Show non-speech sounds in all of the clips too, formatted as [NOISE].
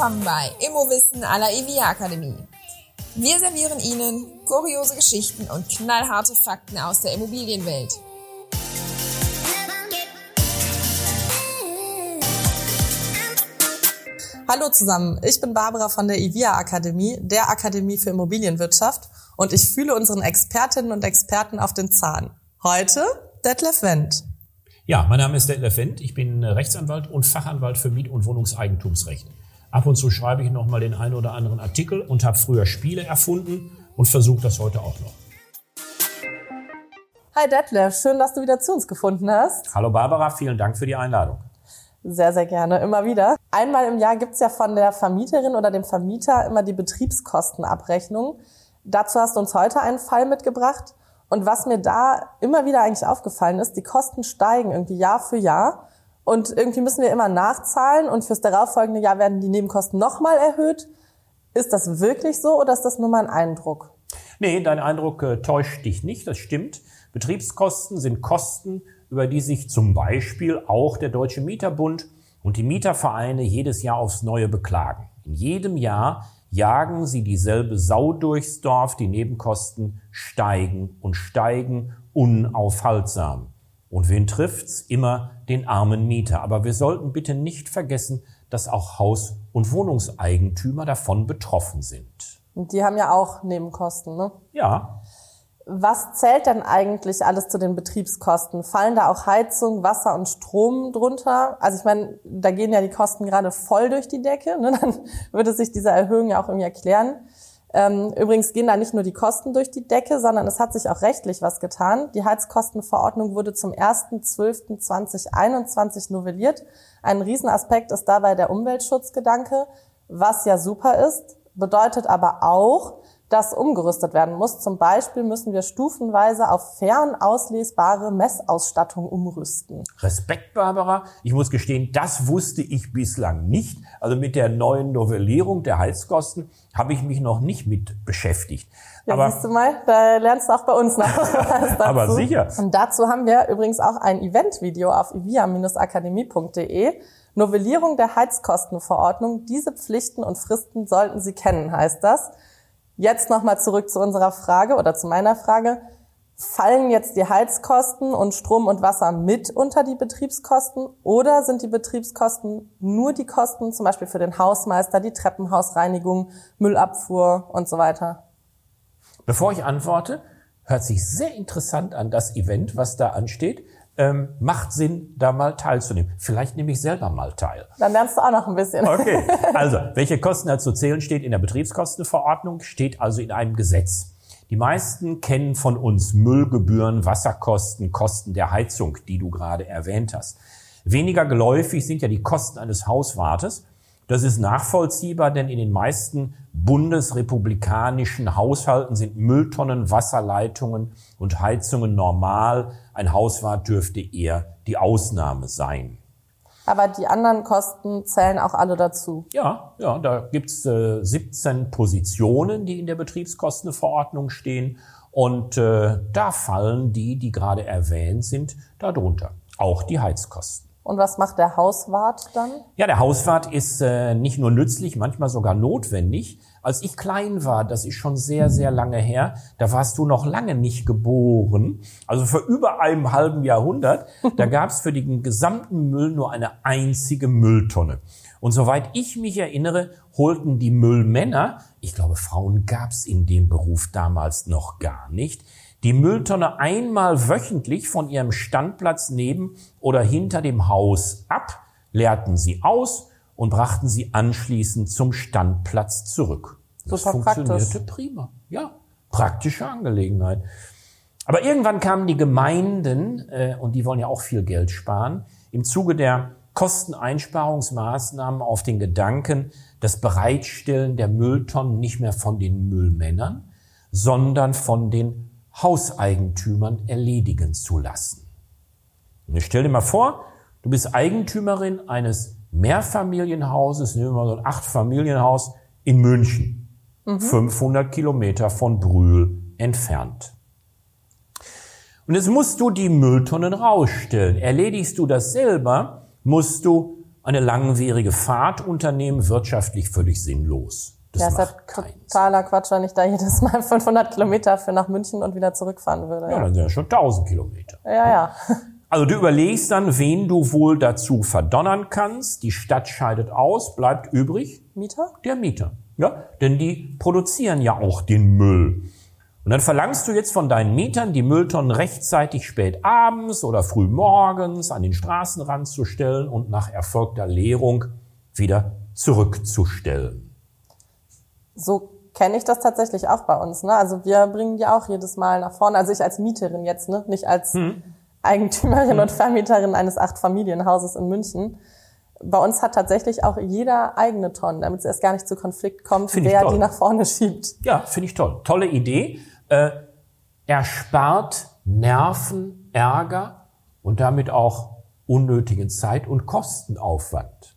willkommen bei Immowissen à la EVIA Akademie. Wir servieren Ihnen kuriose Geschichten und knallharte Fakten aus der Immobilienwelt. Hallo zusammen, ich bin Barbara von der EVIA Akademie, der Akademie für Immobilienwirtschaft und ich fühle unseren Expertinnen und Experten auf den Zahn. Heute Detlef Wendt. Ja, mein Name ist Detlef Wendt, ich bin Rechtsanwalt und Fachanwalt für Miet- und Wohnungseigentumsrecht. Ab und zu schreibe ich nochmal den einen oder anderen Artikel und habe früher Spiele erfunden und versuche das heute auch noch. Hi Detlef, schön, dass du wieder zu uns gefunden hast. Hallo Barbara, vielen Dank für die Einladung. Sehr, sehr gerne, immer wieder. Einmal im Jahr gibt's ja von der Vermieterin oder dem Vermieter immer die Betriebskostenabrechnung. Dazu hast du uns heute einen Fall mitgebracht. Und was mir da immer wieder eigentlich aufgefallen ist, die Kosten steigen irgendwie Jahr für Jahr. Und irgendwie müssen wir immer nachzahlen und fürs darauffolgende Jahr werden die Nebenkosten nochmal erhöht. Ist das wirklich so oder ist das nur mein Eindruck? Nee, dein Eindruck äh, täuscht dich nicht, das stimmt. Betriebskosten sind Kosten, über die sich zum Beispiel auch der Deutsche Mieterbund und die Mietervereine jedes Jahr aufs Neue beklagen. In jedem Jahr jagen sie dieselbe Sau durchs Dorf, die Nebenkosten steigen und steigen unaufhaltsam. Und wen trifft's? Immer den armen Mieter. Aber wir sollten bitte nicht vergessen, dass auch Haus- und Wohnungseigentümer davon betroffen sind. Und die haben ja auch Nebenkosten, ne? Ja, Was zählt denn eigentlich alles zu den Betriebskosten? Fallen da auch Heizung, Wasser und Strom drunter? Also ich meine, da gehen ja die Kosten gerade voll durch die Decke. Ne? [LAUGHS] Dann würde sich diese Erhöhung ja auch irgendwie erklären. Ähm, übrigens gehen da nicht nur die Kosten durch die Decke, sondern es hat sich auch rechtlich was getan. Die Heizkostenverordnung wurde zum 1.12.2021 novelliert. Ein Riesenaspekt ist dabei der Umweltschutzgedanke, was ja super ist, bedeutet aber auch, dass umgerüstet werden muss. Zum Beispiel müssen wir stufenweise auf fern auslesbare Messausstattung umrüsten. Respekt, Barbara. Ich muss gestehen, das wusste ich bislang nicht. Also mit der neuen Novellierung der Heizkosten habe ich mich noch nicht mit beschäftigt. Ja, aber, siehst du mal, da lernst du auch bei uns noch [LAUGHS] was dazu. aber sicher. Und dazu haben wir übrigens auch ein Eventvideo auf ivia-akademie.de. Novellierung der Heizkostenverordnung. Diese Pflichten und Fristen sollten Sie kennen, heißt das. Jetzt nochmal zurück zu unserer Frage oder zu meiner Frage. Fallen jetzt die Heizkosten und Strom und Wasser mit unter die Betriebskosten oder sind die Betriebskosten nur die Kosten zum Beispiel für den Hausmeister, die Treppenhausreinigung, Müllabfuhr und so weiter? Bevor ich antworte, hört sich sehr interessant an, das Event, was da ansteht. Ähm, macht Sinn, da mal teilzunehmen. Vielleicht nehme ich selber mal teil. Dann lernst du auch noch ein bisschen. Okay, [LAUGHS] also welche Kosten da zu zählen steht in der Betriebskostenverordnung, steht also in einem Gesetz. Die meisten kennen von uns Müllgebühren, Wasserkosten, Kosten der Heizung, die du gerade erwähnt hast. Weniger geläufig sind ja die Kosten eines Hauswartes. Das ist nachvollziehbar, denn in den meisten bundesrepublikanischen Haushalten sind Mülltonnen, Wasserleitungen und Heizungen normal. Ein Hauswart dürfte eher die Ausnahme sein. Aber die anderen Kosten zählen auch alle dazu. Ja, ja, da gibt's äh, 17 Positionen, die in der Betriebskostenverordnung stehen. Und äh, da fallen die, die gerade erwähnt sind, darunter. Auch die Heizkosten. Und was macht der Hauswart dann? Ja, der Hauswart ist äh, nicht nur nützlich, manchmal sogar notwendig. Als ich klein war, das ist schon sehr, sehr lange her, da warst du noch lange nicht geboren, also vor über einem halben Jahrhundert, [LAUGHS] da gab es für den gesamten Müll nur eine einzige Mülltonne. Und soweit ich mich erinnere, holten die Müllmänner, ich glaube, Frauen gab es in dem Beruf damals noch gar nicht, die Mülltonne einmal wöchentlich von ihrem Standplatz neben oder hinter dem Haus ab, leerten sie aus und brachten sie anschließend zum Standplatz zurück. Das Super funktionierte praktisch. prima. Ja, praktische Angelegenheit. Aber irgendwann kamen die Gemeinden, äh, und die wollen ja auch viel Geld sparen, im Zuge der Kosteneinsparungsmaßnahmen auf den Gedanken, das Bereitstellen der Mülltonnen nicht mehr von den Müllmännern, sondern von den Hauseigentümern erledigen zu lassen. Und ich stell dir mal vor, du bist Eigentümerin eines Mehrfamilienhauses, nehmen wir mal so ein Achtfamilienhaus in München, 500 Kilometer von Brühl entfernt. Und jetzt musst du die Mülltonnen rausstellen. Erledigst du das selber, musst du eine langwierige Fahrt unternehmen, wirtschaftlich völlig sinnlos. Das ja, ist halt totaler Quatsch, wenn ich da jedes Mal [LAUGHS] 500 Kilometer für nach München und wieder zurückfahren würde. Ja, ja. dann sind ja schon 1000 Kilometer. Ja, ja. [LAUGHS] Also du überlegst dann, wen du wohl dazu verdonnern kannst. Die Stadt scheidet aus, bleibt übrig. Mieter? Der Mieter. Ja, denn die produzieren ja auch den Müll. Und dann verlangst du jetzt von deinen Mietern, die Mülltonnen rechtzeitig spät abends oder früh morgens an den Straßenrand zu stellen und nach erfolgter Leerung wieder zurückzustellen. So kenne ich das tatsächlich auch bei uns. Ne? Also wir bringen die auch jedes Mal nach vorne. Also ich als Mieterin jetzt, ne? nicht als hm. Eigentümerin hm. und Vermieterin eines Acht-Familienhauses in München. Bei uns hat tatsächlich auch jeder eigene Tonnen, damit es erst gar nicht zu Konflikt kommt, find wer die nach vorne schiebt. Ja, finde ich toll. Tolle Idee. Äh, erspart Nerven, Ärger und damit auch unnötigen Zeit- und Kostenaufwand.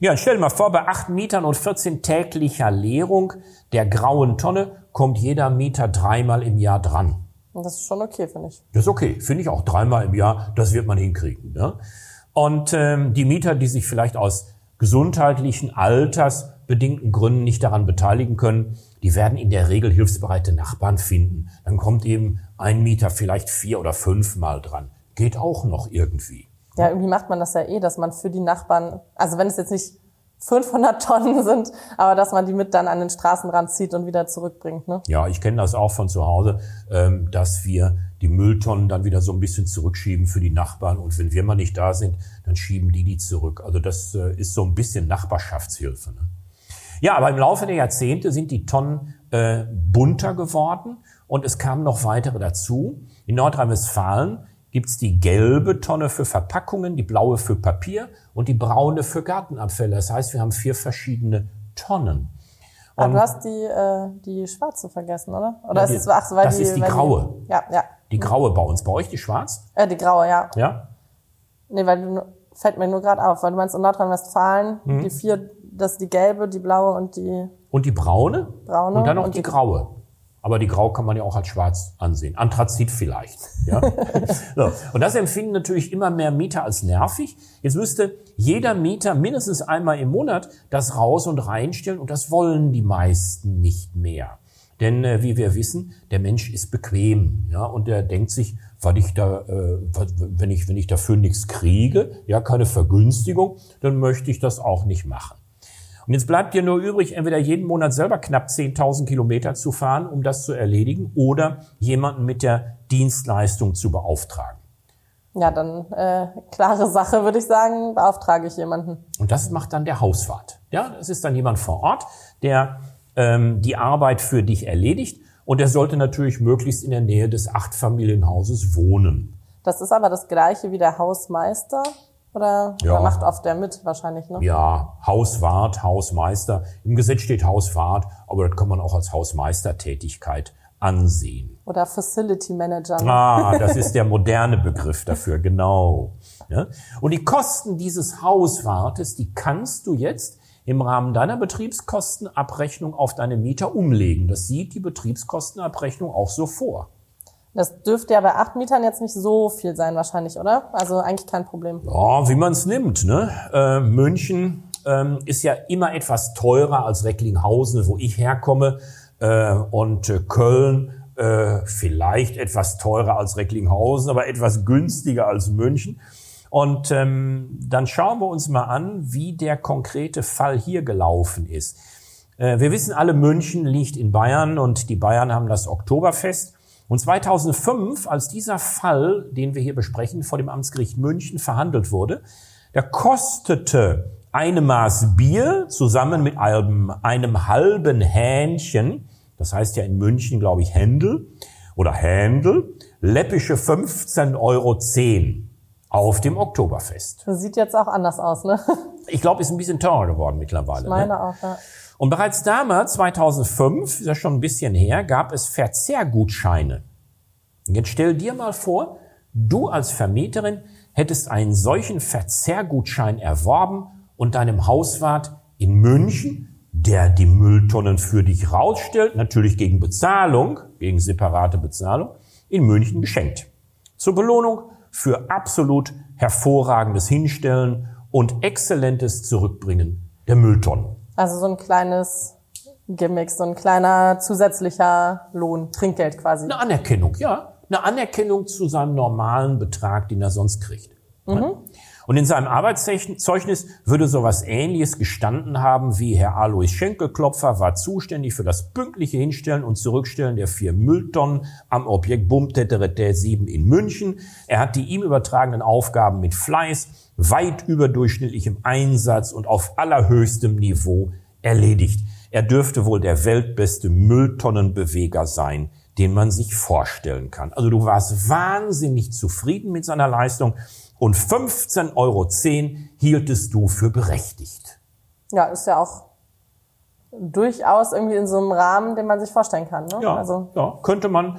Ja, stell dir mal vor, bei acht Mietern und 14 täglicher Leerung der grauen Tonne kommt jeder Mieter dreimal im Jahr dran. Und das ist schon okay, finde ich. Das ist okay, finde ich auch dreimal im Jahr, das wird man hinkriegen. Ne? Und ähm, die Mieter, die sich vielleicht aus gesundheitlichen, altersbedingten Gründen nicht daran beteiligen können, die werden in der Regel hilfsbereite Nachbarn finden. Dann kommt eben ein Mieter vielleicht vier oder fünfmal dran. Geht auch noch irgendwie. Ja, irgendwie macht man das ja eh, dass man für die Nachbarn, also wenn es jetzt nicht 500 Tonnen sind, aber dass man die mit dann an den Straßenrand zieht und wieder zurückbringt. Ne? Ja, ich kenne das auch von zu Hause, ähm, dass wir die Mülltonnen dann wieder so ein bisschen zurückschieben für die Nachbarn und wenn wir mal nicht da sind, dann schieben die die zurück. Also das äh, ist so ein bisschen Nachbarschaftshilfe. Ne? Ja, aber im Laufe der Jahrzehnte sind die Tonnen äh, bunter geworden und es kamen noch weitere dazu. In Nordrhein-Westfalen gibt's die gelbe Tonne für Verpackungen, die blaue für Papier und die braune für Gartenabfälle. Das heißt, wir haben vier verschiedene Tonnen. Aber du hast die, äh, die schwarze vergessen, oder? Oder ja, die, ist es, ach, weil das die, ist die graue. Die, ja, ja. Die graue bei uns. Bei euch die schwarz? Äh, die graue, ja. Ja? Nee, weil du, fällt mir nur gerade auf, weil du meinst in Nordrhein-Westfalen, mhm. die vier, das ist die gelbe, die blaue und die... Und die braune? Braune. Und dann noch die, die graue. Aber die Grau kann man ja auch als schwarz ansehen. Anthrazit vielleicht. Ja? [LAUGHS] so. Und das empfinden natürlich immer mehr Mieter als nervig. Jetzt müsste jeder Mieter mindestens einmal im Monat das raus und reinstellen und das wollen die meisten nicht mehr. Denn äh, wie wir wissen, der Mensch ist bequem, ja, und er denkt sich, weil ich da, äh, wenn ich wenn ich dafür nichts kriege, ja, keine Vergünstigung, dann möchte ich das auch nicht machen. Und jetzt bleibt dir nur übrig, entweder jeden Monat selber knapp 10.000 Kilometer zu fahren, um das zu erledigen, oder jemanden mit der Dienstleistung zu beauftragen. Ja, dann äh, klare Sache, würde ich sagen, beauftrage ich jemanden. Und das macht dann der Hauswart. Ja, das ist dann jemand vor Ort, der ähm, die Arbeit für dich erledigt. Und er sollte natürlich möglichst in der Nähe des Achtfamilienhauses wohnen. Das ist aber das gleiche wie der Hausmeister. Oder, ja. macht oft der mit wahrscheinlich, ne? Ja, Hauswart, Hausmeister. Im Gesetz steht Hauswart, aber das kann man auch als Hausmeistertätigkeit ansehen. Oder Facility Manager. Ne? Ah, das [LAUGHS] ist der moderne Begriff dafür, genau. Ja? Und die Kosten dieses Hauswartes, die kannst du jetzt im Rahmen deiner Betriebskostenabrechnung auf deine Mieter umlegen. Das sieht die Betriebskostenabrechnung auch so vor. Das dürfte ja bei acht Mietern jetzt nicht so viel sein wahrscheinlich, oder? Also eigentlich kein Problem. Ja, wie man es nimmt. Ne? Äh, München ähm, ist ja immer etwas teurer als Recklinghausen, wo ich herkomme. Äh, und äh, Köln äh, vielleicht etwas teurer als Recklinghausen, aber etwas günstiger als München. Und ähm, dann schauen wir uns mal an, wie der konkrete Fall hier gelaufen ist. Äh, wir wissen alle, München liegt in Bayern und die Bayern haben das Oktoberfest. Und 2005, als dieser Fall, den wir hier besprechen, vor dem Amtsgericht München verhandelt wurde, da kostete eine Maß Bier zusammen mit einem, einem halben Hähnchen, das heißt ja in München, glaube ich, Händel oder Händel, läppische 15,10 Euro auf dem Oktoberfest. Das sieht jetzt auch anders aus, ne? Ich glaube, ist ein bisschen teurer geworden mittlerweile. Ich meine ne? auch, ja. Und bereits damals, 2005, ist ja schon ein bisschen her, gab es Verzehrgutscheine. Jetzt stell dir mal vor, du als Vermieterin hättest einen solchen Verzehrgutschein erworben und deinem Hauswart in München, der die Mülltonnen für dich rausstellt, natürlich gegen Bezahlung, gegen separate Bezahlung, in München geschenkt. Zur Belohnung für absolut hervorragendes Hinstellen und exzellentes Zurückbringen der Mülltonnen. Also so ein kleines Gimmick, so ein kleiner zusätzlicher Lohn, Trinkgeld quasi. Eine Anerkennung, ja. Eine Anerkennung zu seinem normalen Betrag, den er sonst kriegt. Mhm. Und in seinem Arbeitszeugnis würde sowas ähnliches gestanden haben wie Herr Alois Schenkelklopfer war zuständig für das pünktliche Hinstellen und Zurückstellen der vier Mülltonnen am Objekt Bumtetterete 7 in München. Er hat die ihm übertragenen Aufgaben mit Fleiß, weit überdurchschnittlichem Einsatz und auf allerhöchstem Niveau erledigt. Er dürfte wohl der weltbeste Mülltonnenbeweger sein, den man sich vorstellen kann. Also du warst wahnsinnig zufrieden mit seiner Leistung und 15,10 Euro hieltest du für berechtigt. Ja, ist ja auch durchaus irgendwie in so einem Rahmen, den man sich vorstellen kann. Ne? Ja, also. ja, könnte man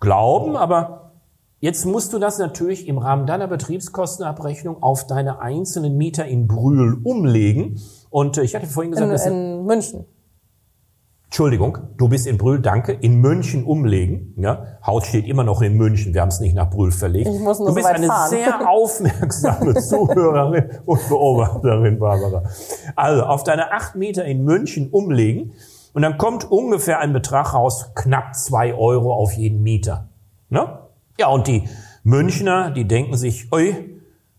glauben, aber jetzt musst du das natürlich im Rahmen deiner Betriebskostenabrechnung auf deine einzelnen Mieter in Brühl umlegen. Und äh, ich hatte vorhin gesagt, in, in München. Entschuldigung, du bist in Brühl, danke, in München umlegen. Ja, Haus steht immer noch in München, wir haben es nicht nach Brühl verlegt. Ich muss nur du bist so eine fahren. sehr [LAUGHS] aufmerksame Zuhörerin und Beobachterin, Barbara. Also auf deine acht Meter in München umlegen und dann kommt ungefähr ein Betrag raus, knapp zwei Euro auf jeden Mieter. Ne? Ja, und die Münchner, die denken sich, oi,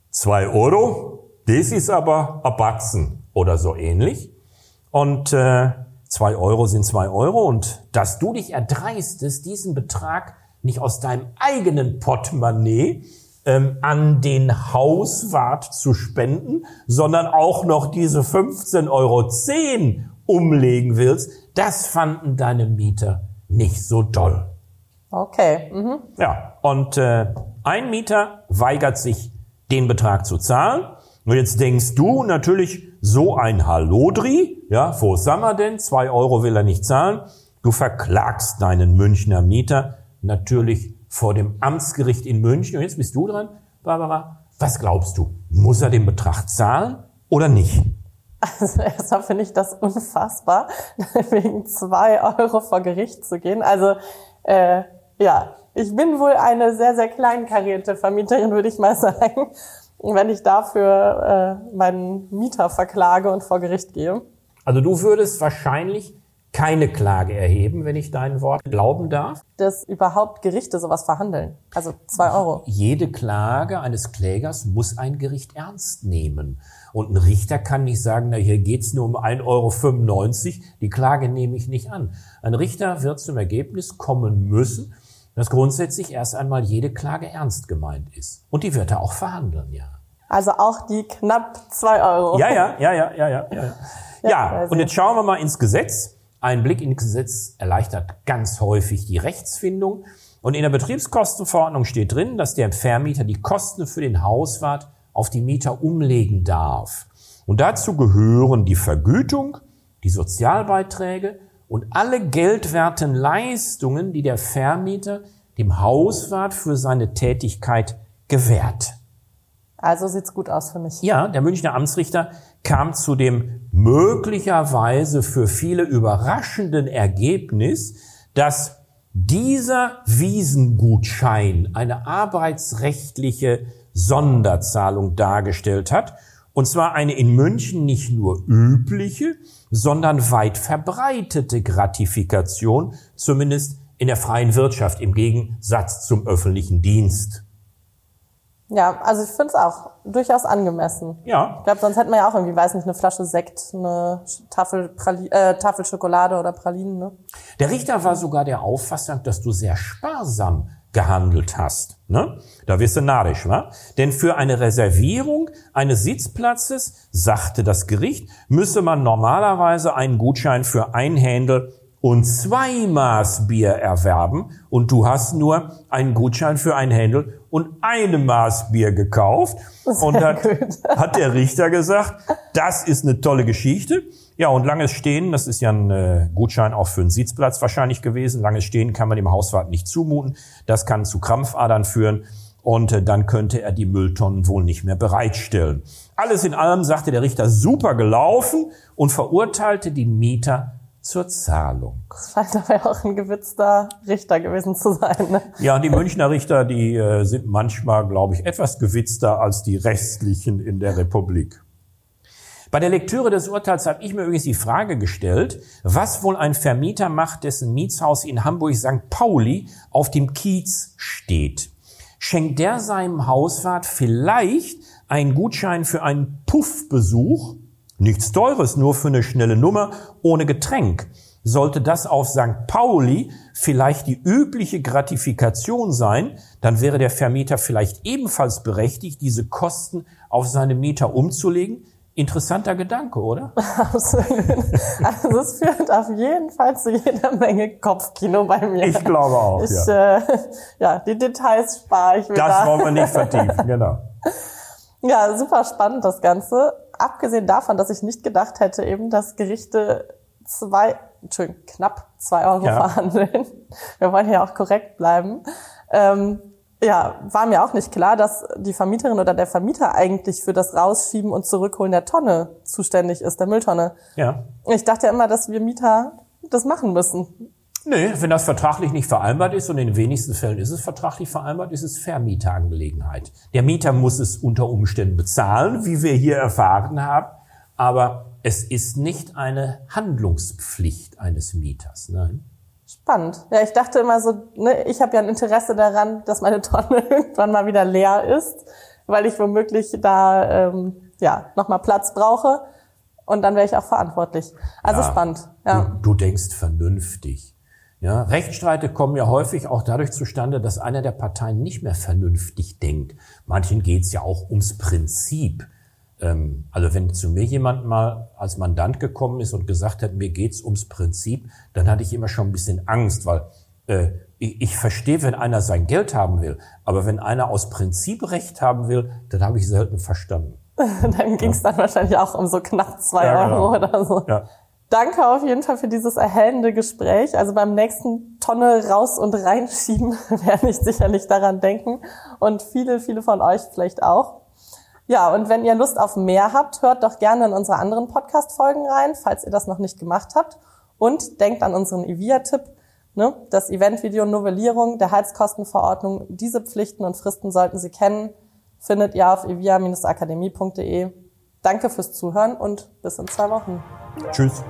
zwei Euro, das ist aber ein Batzen oder so ähnlich. Und äh, Zwei Euro sind zwei Euro und dass du dich erdreistest, diesen Betrag nicht aus deinem eigenen Portemonnaie ähm, an den Hauswart zu spenden, sondern auch noch diese 15,10 Euro umlegen willst, das fanden deine Mieter nicht so doll. Okay. Mhm. Ja, und äh, ein Mieter weigert sich, den Betrag zu zahlen. Und jetzt denkst du natürlich, so ein Hallodri, ja, wo sind wir denn? Zwei Euro will er nicht zahlen. Du verklagst deinen Münchner Mieter natürlich vor dem Amtsgericht in München. Und jetzt bist du dran, Barbara. Was glaubst du? Muss er den Betrag zahlen oder nicht? Also erstmal finde ich das unfassbar, [LAUGHS] wegen zwei Euro vor Gericht zu gehen. Also äh, ja, ich bin wohl eine sehr, sehr kleinkarierte Vermieterin, würde ich mal [LAUGHS] sagen, wenn ich dafür äh, meinen Mieter verklage und vor Gericht gehe. Also du würdest wahrscheinlich keine Klage erheben, wenn ich dein Wort glauben darf? Dass überhaupt Gerichte sowas verhandeln. Also zwei Euro. Jede Klage eines Klägers muss ein Gericht ernst nehmen. Und ein Richter kann nicht sagen, na, hier geht's nur um 1,95 Euro, die Klage nehme ich nicht an. Ein Richter wird zum Ergebnis kommen müssen, dass grundsätzlich erst einmal jede Klage ernst gemeint ist. Und die wird er auch verhandeln, ja. Also auch die knapp zwei Euro. Ja, ja, ja, ja, ja, ja. Ja, ja also- und jetzt schauen wir mal ins Gesetz. Ein Blick ins Gesetz erleichtert ganz häufig die Rechtsfindung. Und in der Betriebskostenverordnung steht drin, dass der Vermieter die Kosten für den Hauswart auf die Mieter umlegen darf. Und dazu gehören die Vergütung, die Sozialbeiträge und alle geldwerten Leistungen, die der Vermieter dem Hauswart für seine Tätigkeit gewährt. Also sieht's gut aus für mich. Ja, der Münchner Amtsrichter kam zu dem möglicherweise für viele überraschenden Ergebnis, dass dieser Wiesengutschein eine arbeitsrechtliche Sonderzahlung dargestellt hat, und zwar eine in München nicht nur übliche, sondern weit verbreitete Gratifikation, zumindest in der freien Wirtschaft im Gegensatz zum öffentlichen Dienst. Ja, also ich finde es auch durchaus angemessen. Ja, Ich glaube, sonst hätten wir ja auch irgendwie, weiß nicht, eine Flasche Sekt, eine Tafel, Prali äh, Tafel Schokolade oder Pralinen. Ne? Der Richter war sogar der Auffassung, dass du sehr sparsam gehandelt hast. Ne? Da wirst du narrisch, wa? Denn für eine Reservierung eines Sitzplatzes, sagte das Gericht, müsse man normalerweise einen Gutschein für ein Händel und zwei Maß Bier erwerben und du hast nur einen Gutschein für ein Händel und eine Maß Bier gekauft. und dann hat der Richter gesagt, das ist eine tolle Geschichte. Ja, und langes Stehen, das ist ja ein äh, Gutschein auch für einen Sitzplatz wahrscheinlich gewesen. Langes Stehen kann man dem Hauswart nicht zumuten. Das kann zu Krampfadern führen und äh, dann könnte er die Mülltonnen wohl nicht mehr bereitstellen. Alles in allem sagte der Richter super gelaufen und verurteilte die Mieter zur Zahlung. Das scheint aber ja auch ein gewitzter Richter gewesen zu sein. Ne? Ja, die Münchner Richter, die äh, sind manchmal, glaube ich, etwas gewitzter als die restlichen in der Republik. Bei der Lektüre des Urteils habe ich mir übrigens die Frage gestellt, was wohl ein Vermieter macht, dessen Mietshaus in Hamburg St. Pauli auf dem Kiez steht. Schenkt der seinem Hauswart vielleicht einen Gutschein für einen Puffbesuch? Nichts Teures, nur für eine schnelle Nummer ohne Getränk. Sollte das auf St. Pauli vielleicht die übliche Gratifikation sein, dann wäre der Vermieter vielleicht ebenfalls berechtigt, diese Kosten auf seine Mieter umzulegen. Interessanter Gedanke, oder? [LAUGHS] Absolut. Also es führt auf jeden Fall zu jeder Menge Kopfkino bei mir. Ich glaube auch. Ich, ja. Äh, [LAUGHS] ja, die Details spare ich mir. Das da. wollen wir nicht vertiefen, [LAUGHS] genau. Ja, super spannend das Ganze. Abgesehen davon, dass ich nicht gedacht hätte, eben, dass Gerichte zwei, Entschuldigung, knapp zwei Euro Ja. verhandeln. Wir wollen ja auch korrekt bleiben. Ähm, ja, war mir auch nicht klar, dass die Vermieterin oder der Vermieter eigentlich für das Rausschieben und Zurückholen der Tonne zuständig ist, der Mülltonne. Ja. Ich dachte ja immer, dass wir Mieter das machen müssen. Nee, wenn das vertraglich nicht vereinbart ist, und in den wenigsten Fällen ist es vertraglich vereinbart, ist es Vermieterangelegenheit. Der Mieter muss es unter Umständen bezahlen, wie wir hier erfahren haben, aber es ist nicht eine Handlungspflicht eines Mieters. Nein. Spannend. Ja, ich dachte immer so, ne, ich habe ja ein Interesse daran, dass meine Tonne [LAUGHS] irgendwann mal wieder leer ist, weil ich womöglich da ähm, ja nochmal Platz brauche und dann wäre ich auch verantwortlich. Also Ja. spannend. Ja. Du, du denkst vernünftig. Ja, Rechtsstreite kommen ja häufig auch dadurch zustande, dass einer der Parteien nicht mehr vernünftig denkt. Manchen geht's ja auch ums Prinzip. Ähm, also wenn zu mir jemand mal als Mandant gekommen ist und gesagt hat, mir geht's ums Prinzip, dann hatte ich immer schon ein bisschen Angst, weil äh, ich, ich verstehe, wenn einer sein Geld haben will, aber wenn einer aus Prinzip Recht haben will, dann habe ich selten verstanden. [LAUGHS] Dann ging es dann wahrscheinlich auch um so knapp zwei Ja, genau. Euro oder so. Ja. Danke auf jeden Fall für dieses erhellende Gespräch. Also beim nächsten Tonne raus und reinschieben [LAUGHS] werde ich sicherlich daran denken und viele, viele von euch vielleicht auch. Ja, und wenn ihr Lust auf mehr habt, hört doch gerne in unsere anderen Podcast-Folgen rein, falls ihr das noch nicht gemacht habt. Und denkt an unseren Evia-Tipp, ne? das Eventvideo Novellierung der Heizkostenverordnung. Diese Pflichten und Fristen sollten Sie kennen, findet ihr auf evia-akademie.de. Danke fürs Zuhören und bis in zwei Wochen. Tschüss.